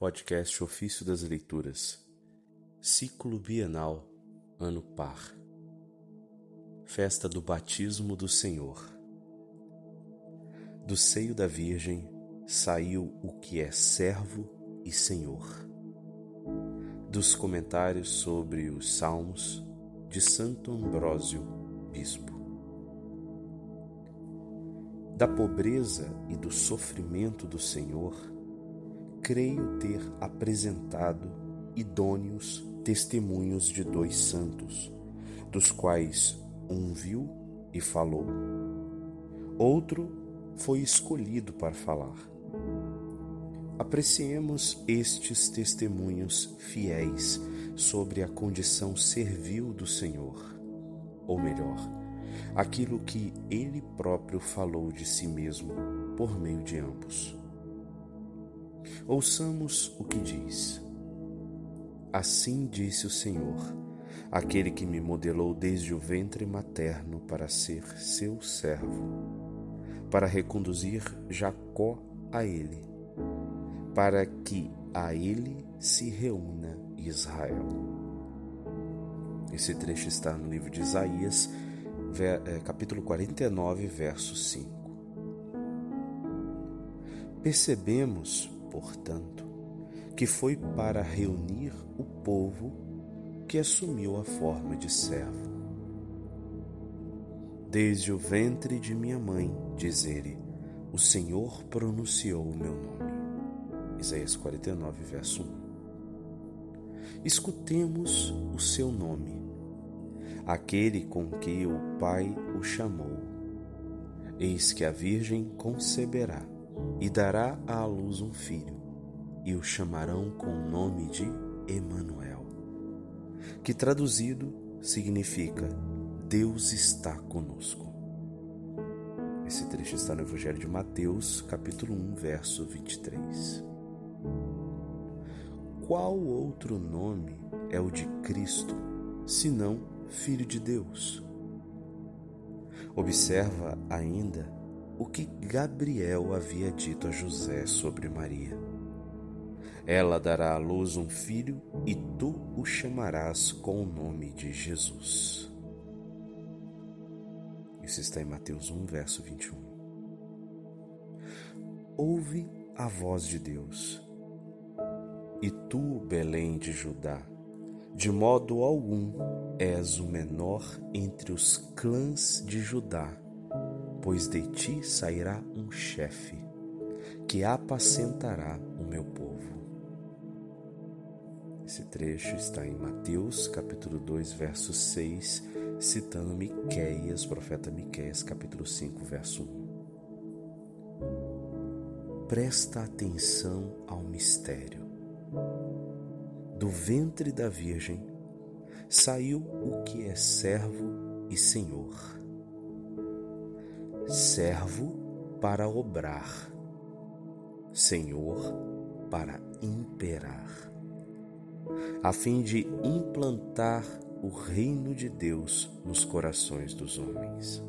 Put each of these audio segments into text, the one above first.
Podcast Ofício das Leituras, Ciclo Bienal, Ano Par, Festa do Batismo do Senhor. Do seio da Virgem saiu o que é servo e senhor. Dos comentários sobre os Salmos de Santo Ambrósio, Bispo. Da pobreza e do sofrimento do Senhor, creio ter apresentado idôneos testemunhos de dois santos, dos quais um viu e falou, outro foi escolhido para falar. Apreciemos estes testemunhos fiéis sobre a condição servil do Senhor, ou melhor, aquilo que ele próprio falou de si mesmo por meio de ambos. Ouçamos o que diz. Assim disse o Senhor, aquele que me modelou desde o ventre materno para ser seu servo, para reconduzir Jacó a ele, para que a ele se reúna Israel. Esse trecho está no livro de Isaías, eh, capítulo 49, verso 5. Percebemos portanto, que foi para reunir o povo que assumiu a forma de servo. Desde o ventre de minha mãe, diz ele, o Senhor pronunciou o meu nome. Isaías 49, verso 1. Escutemos o seu nome, aquele com que o Pai o chamou. Eis que a Virgem conceberá e dará à luz um filho, e o chamarão com o nome de Emanuel, que traduzido significa Deus está conosco. Esse trecho está no Evangelho de Mateus, capítulo 1, verso 23. Qual outro nome é o de Cristo, senão Filho de Deus? Observa ainda o que Gabriel havia dito a José sobre Maria. Ela dará à luz um filho e tu o chamarás com o nome de Jesus. Isso está em Mateus 1, verso 21. Ouve a voz de Deus. E tu, Belém de Judá, de modo algum és o menor entre os clãs de Judá pois de ti sairá um chefe, que apacentará o meu povo. Esse trecho está em Mateus, capítulo 2, verso 6, citando Miqueias, profeta Miqueias, capítulo 5, verso 1. Presta atenção ao mistério. Do ventre da Virgem saiu o que é servo e senhor servo para obrar, senhor para imperar, a fim de implantar o reino de Deus nos corações dos homens.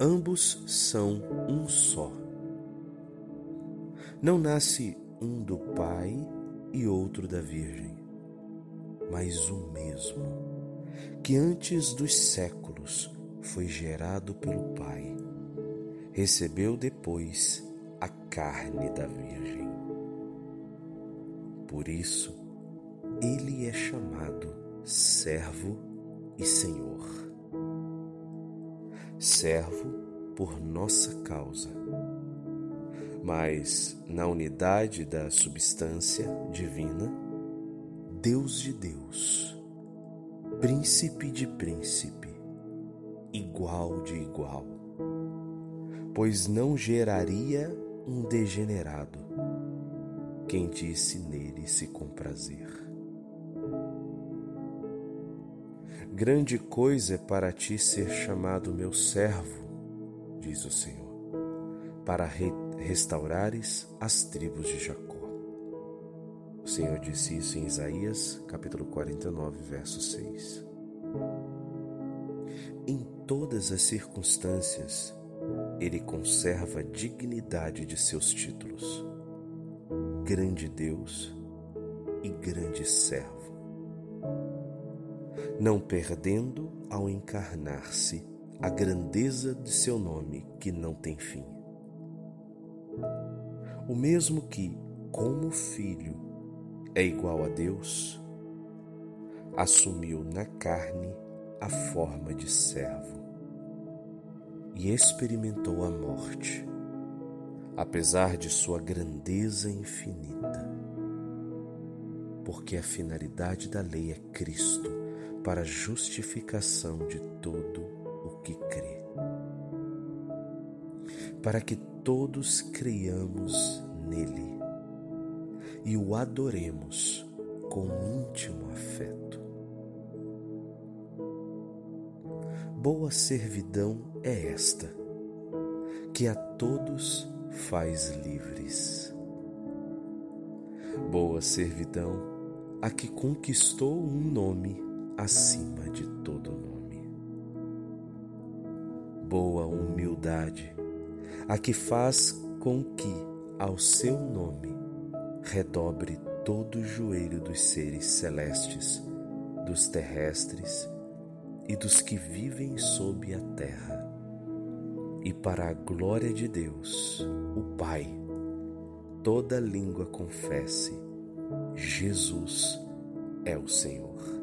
Ambos são um só. Não nasce um do Pai e outro da Virgem, mas o mesmo, que antes dos séculos foi gerado pelo Pai, recebeu depois a carne da Virgem. Por isso, ele é chamado servo e senhor. Servo por nossa causa, mas na unidade da substância divina, Deus de Deus, príncipe de príncipe igual de igual, pois não geraria um degenerado quem disse nele se comprazer. Grande coisa é para ti ser chamado meu servo, diz o Senhor, para re restaurares as tribos de Jacó. O Senhor disse isso em Isaías, capítulo 49, verso 6. Em todas as circunstâncias, ele conserva a dignidade de seus títulos. grande Deus e grande servo, não perdendo ao encarnar-se a grandeza de seu nome que não tem fim. O mesmo que, como filho, é igual a Deus, assumiu na carne a forma de servo e experimentou a morte, apesar de sua grandeza infinita. Porque a finalidade da lei é Cristo para a justificação de todo o que crê. Para que todos creiamos nele e o adoremos com íntimo afeto. Boa servidão é esta, que a todos faz livres. Boa servidão a que conquistou um nome acima de todo nome. Boa humildade a que faz com que ao seu nome redobre todo o joelho dos seres celestes, dos terrestres e dos que vivem sob a terra. E para a glória de Deus, o Pai, toda língua confesse: Jesus é o Senhor.